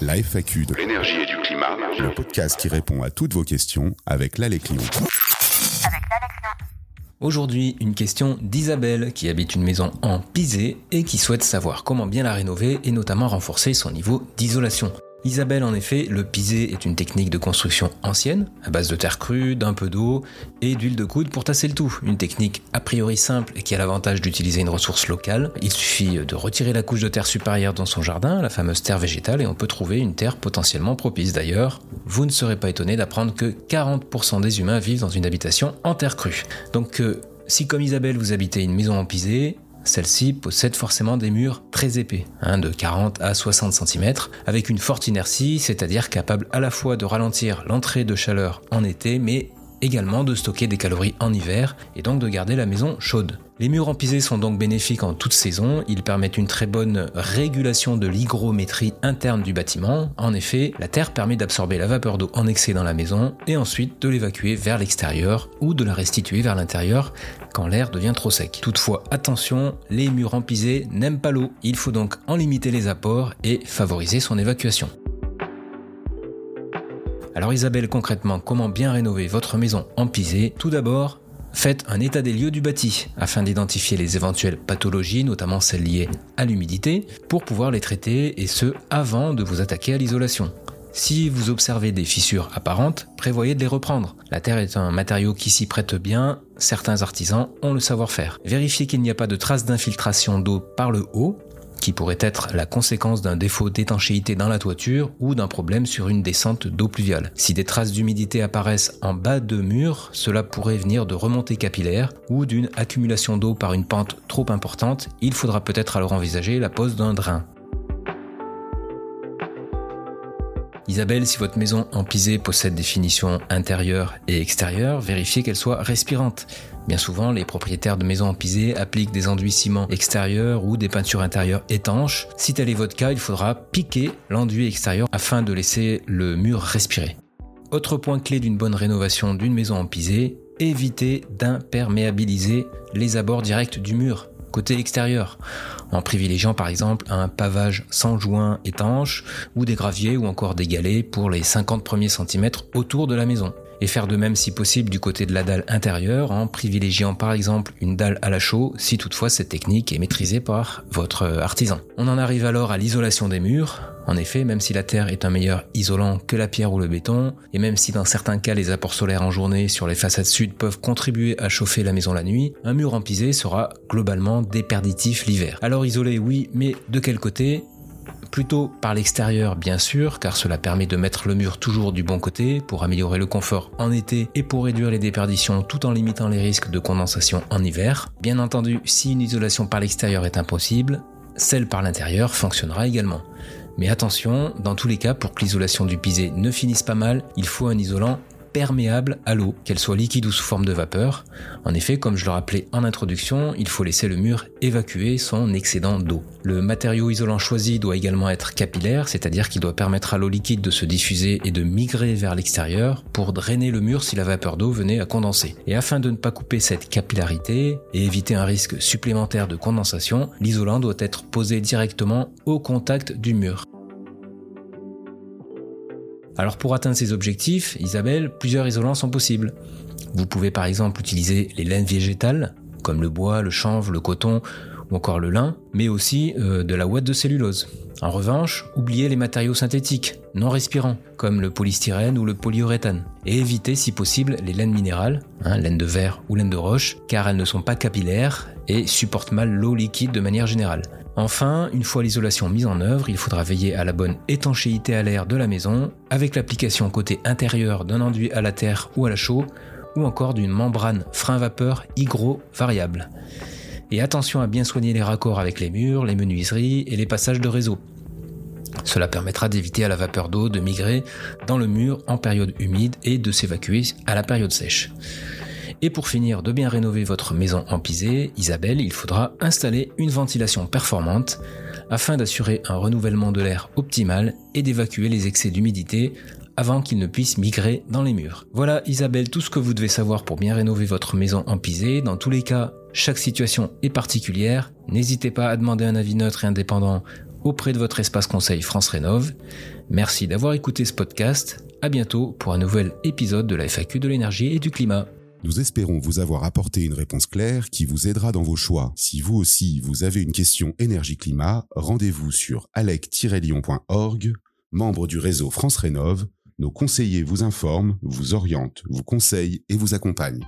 La FAQ de l'énergie et du climat, le podcast qui répond à toutes vos questions avec l'Aleclion. Aujourd'hui, une question d'Isabelle qui habite une maison en Pisé et qui souhaite savoir comment bien la rénover et notamment renforcer son niveau d'isolation. Isabelle, en effet, le pisé est une technique de construction ancienne, à base de terre crue, d'un peu d'eau et d'huile de coude pour tasser le tout. Une technique a priori simple et qui a l'avantage d'utiliser une ressource locale. Il suffit de retirer la couche de terre supérieure dans son jardin, la fameuse terre végétale, et on peut trouver une terre potentiellement propice. D'ailleurs, vous ne serez pas étonné d'apprendre que 40% des humains vivent dans une habitation en terre crue. Donc, euh, si comme Isabelle vous habitez une maison en pisé, celle-ci possède forcément des murs très épais, hein, de 40 à 60 cm, avec une forte inertie, c'est-à-dire capable à la fois de ralentir l'entrée de chaleur en été, mais également de stocker des calories en hiver et donc de garder la maison chaude. Les murs empisés sont donc bénéfiques en toute saison, ils permettent une très bonne régulation de l'hygrométrie interne du bâtiment. En effet, la terre permet d'absorber la vapeur d'eau en excès dans la maison et ensuite de l'évacuer vers l'extérieur ou de la restituer vers l'intérieur quand l'air devient trop sec. Toutefois, attention, les murs empisés n'aiment pas l'eau, il faut donc en limiter les apports et favoriser son évacuation. Alors Isabelle, concrètement, comment bien rénover votre maison en pisé Tout d'abord, faites un état des lieux du bâti afin d'identifier les éventuelles pathologies, notamment celles liées à l'humidité, pour pouvoir les traiter et ce avant de vous attaquer à l'isolation. Si vous observez des fissures apparentes, prévoyez de les reprendre. La terre est un matériau qui s'y prête bien, certains artisans ont le savoir-faire. Vérifiez qu'il n'y a pas de traces d'infiltration d'eau par le haut, qui pourrait être la conséquence d'un défaut d'étanchéité dans la toiture ou d'un problème sur une descente d'eau pluviale. Si des traces d'humidité apparaissent en bas de mur, cela pourrait venir de remontées capillaires ou d'une accumulation d'eau par une pente trop importante, il faudra peut-être alors envisager la pose d'un drain. Isabelle, si votre maison en pisé possède des finitions intérieures et extérieures, vérifiez qu'elles soient respirantes. Bien souvent, les propriétaires de maisons en pisé appliquent des enduits ciment extérieurs ou des peintures intérieures étanches. Si tel est votre cas, il faudra piquer l'enduit extérieur afin de laisser le mur respirer. Autre point clé d'une bonne rénovation d'une maison en pisé, évitez d'imperméabiliser les abords directs du mur côté extérieur, en privilégiant par exemple un pavage sans joint étanche ou des graviers ou encore des galets pour les 50 premiers centimètres autour de la maison et faire de même si possible du côté de la dalle intérieure en privilégiant par exemple une dalle à la chaux si toutefois cette technique est maîtrisée par votre artisan. On en arrive alors à l'isolation des murs. En effet, même si la terre est un meilleur isolant que la pierre ou le béton, et même si dans certains cas les apports solaires en journée sur les façades sud peuvent contribuer à chauffer la maison la nuit, un mur en pisé sera globalement déperditif l'hiver. Alors isolé oui, mais de quel côté? Plutôt par l'extérieur bien sûr, car cela permet de mettre le mur toujours du bon côté pour améliorer le confort en été et pour réduire les déperditions tout en limitant les risques de condensation en hiver. Bien entendu, si une isolation par l'extérieur est impossible, celle par l'intérieur fonctionnera également. Mais attention, dans tous les cas, pour que l'isolation du pisé ne finisse pas mal, il faut un isolant perméable à l'eau, qu'elle soit liquide ou sous forme de vapeur. En effet, comme je le rappelais en introduction, il faut laisser le mur évacuer son excédent d'eau. Le matériau isolant choisi doit également être capillaire, c'est-à-dire qu'il doit permettre à l'eau liquide de se diffuser et de migrer vers l'extérieur pour drainer le mur si la vapeur d'eau venait à condenser. Et afin de ne pas couper cette capillarité et éviter un risque supplémentaire de condensation, l'isolant doit être posé directement au contact du mur. Alors pour atteindre ces objectifs, Isabelle, plusieurs isolants sont possibles. Vous pouvez par exemple utiliser les laines végétales, comme le bois, le chanvre, le coton ou encore le lin, mais aussi euh, de la ouate de cellulose. En revanche, oubliez les matériaux synthétiques, non respirants, comme le polystyrène ou le polyuréthane. Et évitez si possible les laines minérales, hein, laine de verre ou laine de roche, car elles ne sont pas capillaires et supportent mal l'eau liquide de manière générale. Enfin, une fois l'isolation mise en œuvre, il faudra veiller à la bonne étanchéité à l'air de la maison, avec l'application côté intérieur d'un enduit à la terre ou à la chaux, ou encore d'une membrane frein-vapeur hygro variable. Et attention à bien soigner les raccords avec les murs, les menuiseries et les passages de réseau. Cela permettra d'éviter à la vapeur d'eau de migrer dans le mur en période humide et de s'évacuer à la période sèche. Et pour finir de bien rénover votre maison en pisé, Isabelle, il faudra installer une ventilation performante afin d'assurer un renouvellement de l'air optimal et d'évacuer les excès d'humidité avant qu'il ne puisse migrer dans les murs. Voilà Isabelle tout ce que vous devez savoir pour bien rénover votre maison en pisé. Dans tous les cas, chaque situation est particulière. N'hésitez pas à demander un avis neutre et indépendant auprès de votre espace conseil France Rénov. Merci d'avoir écouté ce podcast. À bientôt pour un nouvel épisode de la FAQ de l'énergie et du climat. Nous espérons vous avoir apporté une réponse claire qui vous aidera dans vos choix. Si vous aussi vous avez une question énergie-climat, rendez-vous sur alec-lyon.org, membre du réseau France Rénov. Nos conseillers vous informent, vous orientent, vous conseillent et vous accompagnent.